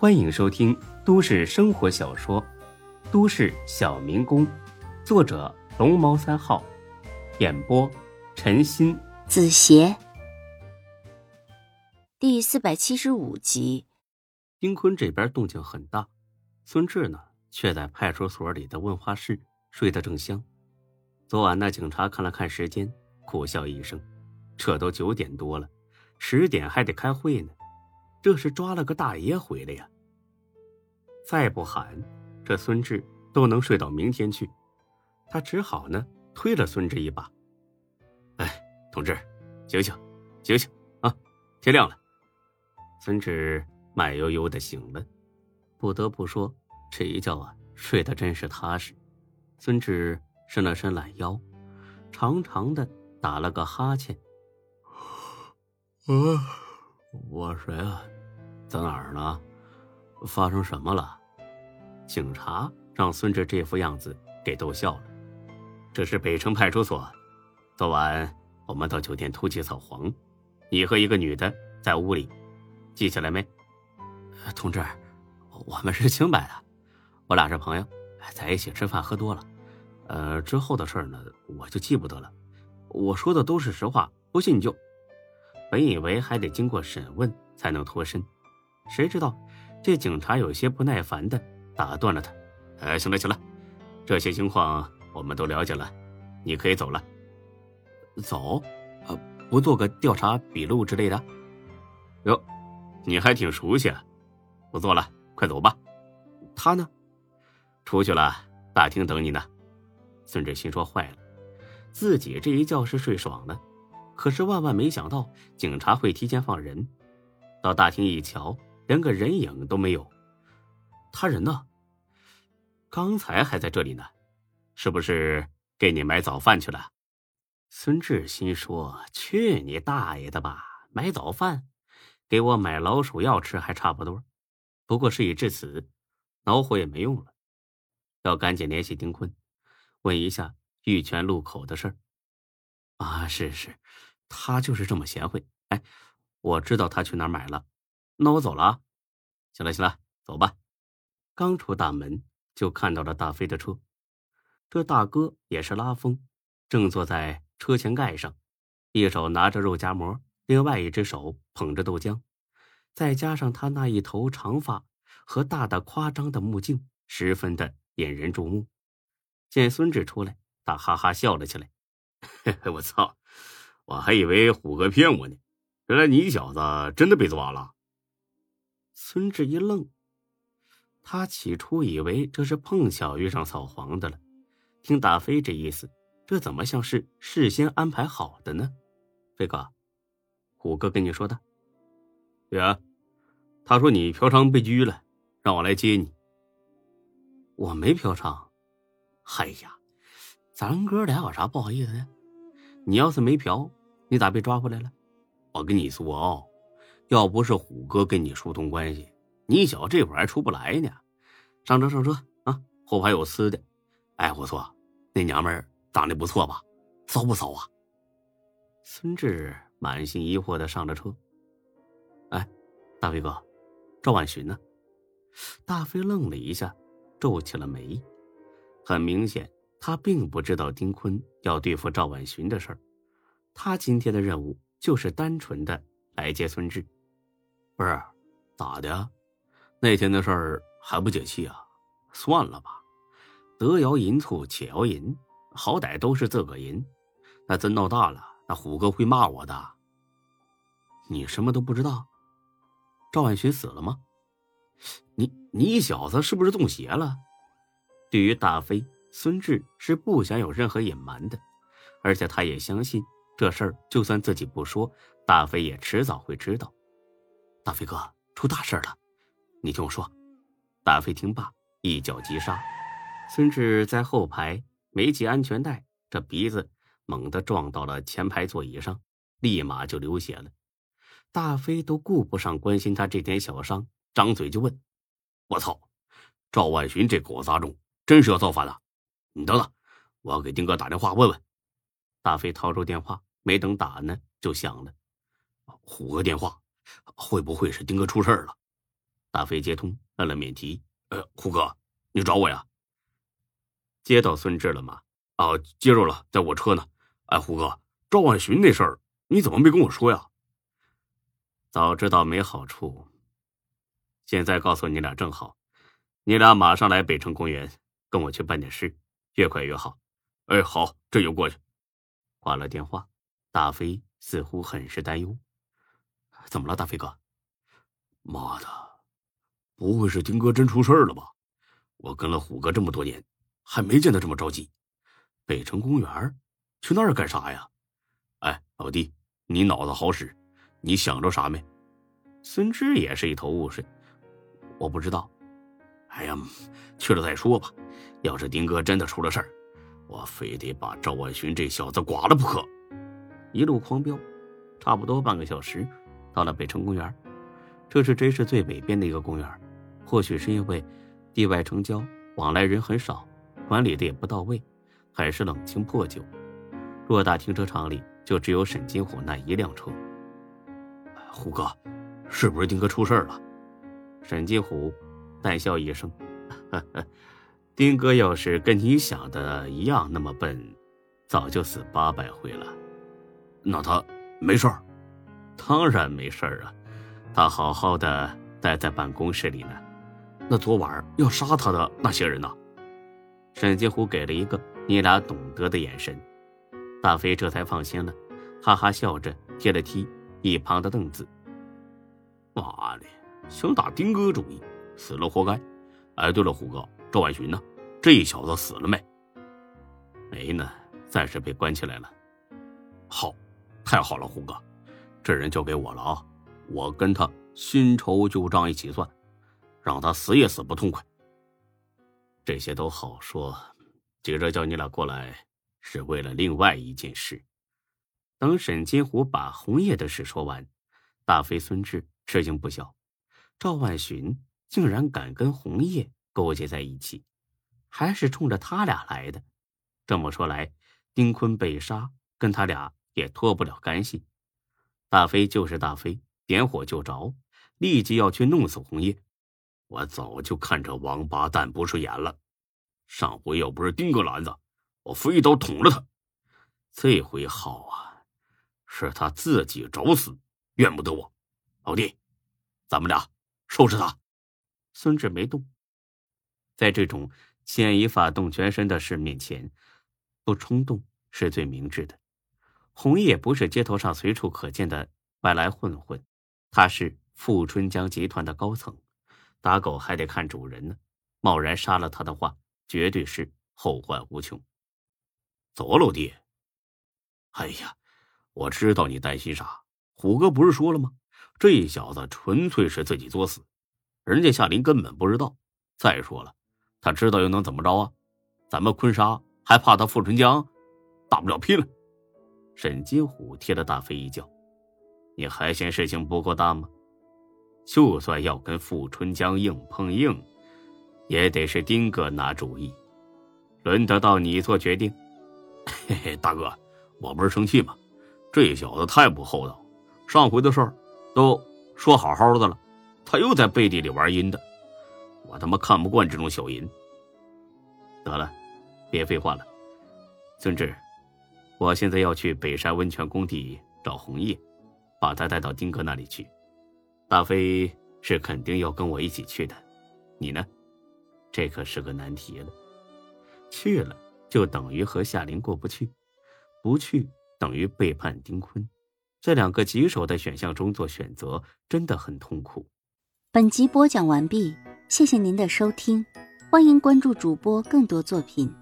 欢迎收听都市生活小说《都市小民工》，作者龙猫三号，演播陈鑫、子邪，第四百七十五集。丁坤这边动静很大，孙志呢却在派出所里的问话室睡得正香。昨晚那警察看了看时间，苦笑一声：“这都九点多了，十点还得开会呢。”这是抓了个大爷回来呀！再不喊，这孙志都能睡到明天去。他只好呢推了孙志一把：“哎，同志，醒醒，醒醒啊！天亮了。”孙志慢悠悠的醒了。不得不说，这一觉啊，睡得真是踏实。孙志伸了伸懒腰，长长的打了个哈欠。啊。我谁啊？在哪儿呢？发生什么了？警察让孙志这副样子给逗笑了。这是北城派出所，昨晚我们到酒店突击扫黄，你和一个女的在屋里，记起来没？同志，我们是清白的，我俩是朋友，在一起吃饭喝多了。呃，之后的事呢，我就记不得了。我说的都是实话，不信你就。本以为还得经过审问才能脱身，谁知道这警察有些不耐烦的打断了他：“哎，行了行了，这些情况我们都了解了，你可以走了。走？呃，不做个调查笔录之类的？哟，你还挺熟悉啊！不做了，快走吧。他呢？出去了，大厅等你呢。”孙志心说：“坏了，自己这一觉是睡爽了。”可是万万没想到，警察会提前放人。到大厅一瞧，连个人影都没有。他人呢？刚才还在这里呢，是不是给你买早饭去了？孙志心说：“去你大爷的吧！买早饭，给我买老鼠药吃还差不多。不过事已至此，恼火也没用了，要赶紧联系丁坤，问一下玉泉路口的事儿。啊，是是。”他就是这么贤惠，哎，我知道他去哪儿买了，那我走了啊。行了行了，走吧。刚出大门，就看到了大飞的车。这大哥也是拉风，正坐在车前盖上，一手拿着肉夹馍，另外一只手捧着豆浆，再加上他那一头长发和大大夸张的目镜，十分的引人注目。见孙志出来，他哈哈笑了起来。我操！我还以为虎哥骗我呢，原来你小子真的被抓了。孙志一愣，他起初以为这是碰巧遇上扫黄的了，听大飞这意思，这怎么像是事先安排好的呢？飞哥，虎哥跟你说的？对啊，他说你嫖娼被拘了，让我来接你。我没嫖娼，嗨呀，咱哥俩有啥不好意思的？你要是没嫖。你咋被抓回来了？我跟你说哦，要不是虎哥跟你疏通关系，你小子这会儿还出不来呢。上车，上车啊！后排有吃的。哎，我说那娘们儿长得不错吧？骚不骚啊？孙志满心疑惑的上了车。哎，大飞哥，赵婉寻呢？大飞愣了一下，皱起了眉。很明显，他并不知道丁坤要对付赵婉寻的事儿。他今天的任务就是单纯的来接孙志，不是咋的？那天的事儿还不解气啊？算了吧，得饶人处且饶人，好歹都是自个人。那真闹大了，那虎哥会骂我的。你什么都不知道？赵万寻死了吗？你你小子是不是中邪了？对于大飞，孙志是不想有任何隐瞒的，而且他也相信。这事儿就算自己不说，大飞也迟早会知道。大飞哥，出大事了！你听我说。大飞听罢，一脚急刹。孙志在后排没系安全带，这鼻子猛地撞到了前排座椅上，立马就流血了。大飞都顾不上关心他这点小伤，张嘴就问：“我操，赵万寻这狗杂种，真是要造反了？你等等，我要给丁哥打电话问问。”大飞掏出电话。没等打呢，就响了。虎哥电话，会不会是丁哥出事了？大飞接通，按了免提。呃，虎哥，你找我呀？接到孙志了吗？啊，接着了，在我车呢。哎，虎哥，赵万寻那事儿，你怎么没跟我说呀？早知道没好处。现在告诉你俩正好，你俩马上来北城公园，跟我去办点事，越快越好。哎，好，这就过去。挂了电话，大飞似乎很是担忧。怎么了，大飞哥？妈的，不会是丁哥真出事了吧？我跟了虎哥这么多年，还没见他这么着急。北城公园，去那儿干啥呀？哎，老弟，你脑子好使，你想着啥没？孙志也是一头雾水。我不知道。哎呀，去了再说吧。要是丁哥真的出了事儿，我非得把赵万寻这小子剐了不可。一路狂飙，差不多半个小时，到了北城公园。这是真是最北边的一个公园，或许是因为地外城郊，往来人很少，管理的也不到位，还是冷清破旧。偌大停车场里就只有沈金虎那一辆车。虎哥，是不是丁哥出事了？沈金虎淡笑一声：“ 丁哥要是跟你想的一样那么笨，早就死八百回了。那他没事儿？当然没事儿啊。”他好好的待在办公室里呢，那昨晚要杀他的那些人呢？沈金虎给了一个你俩懂得的眼神，大飞这才放心了，哈哈笑着踢了踢一旁的凳子。妈的，想打丁哥主意，死了活该！哎，对了，虎哥，赵万寻呢？这小子死了没？没呢，暂时被关起来了。好，太好了，虎哥，这人交给我了啊！我跟他新仇旧账一起算，让他死也死不痛快。这些都好说，接着叫你俩过来是为了另外一件事。等沈金虎把红叶的事说完，大飞孙志吃惊不小，赵万寻竟然敢跟红叶勾结在一起，还是冲着他俩来的。这么说来，丁坤被杀跟他俩也脱不了干系。大飞就是大飞。点火就着，立即要去弄死红叶。我早就看这王八蛋不顺眼了。上回要不是丁哥拦着，我飞刀捅了他。这回好啊，是他自己找死，怨不得我。老弟，咱们俩收拾他。孙志没动，在这种牵一发动全身的事面前，不冲动是最明智的。红叶不是街头上随处可见的外来混混。他是富春江集团的高层，打狗还得看主人呢。贸然杀了他的话，绝对是后患无穷。走啊，老弟。哎呀，我知道你担心啥。虎哥不是说了吗？这小子纯粹是自己作死，人家夏林根本不知道。再说了，他知道又能怎么着啊？咱们坤沙还怕他富春江？大不了拼了。沈金虎踢了大飞一脚。你还嫌事情不够大吗？就算要跟富春江硬碰硬，也得是丁哥拿主意，轮得到你做决定？嘿嘿，大哥，我不是生气吗？这小子太不厚道，上回的事儿都说好好的了，他又在背地里玩阴的，我他妈看不惯这种小人。得了，别废话了，孙志，我现在要去北山温泉工地找红叶。把他带到丁哥那里去，大飞是肯定要跟我一起去的，你呢？这可是个难题了。去了就等于和夏林过不去，不去等于背叛丁坤，这两个棘手的选项中做选择真的很痛苦。本集播讲完毕，谢谢您的收听，欢迎关注主播更多作品。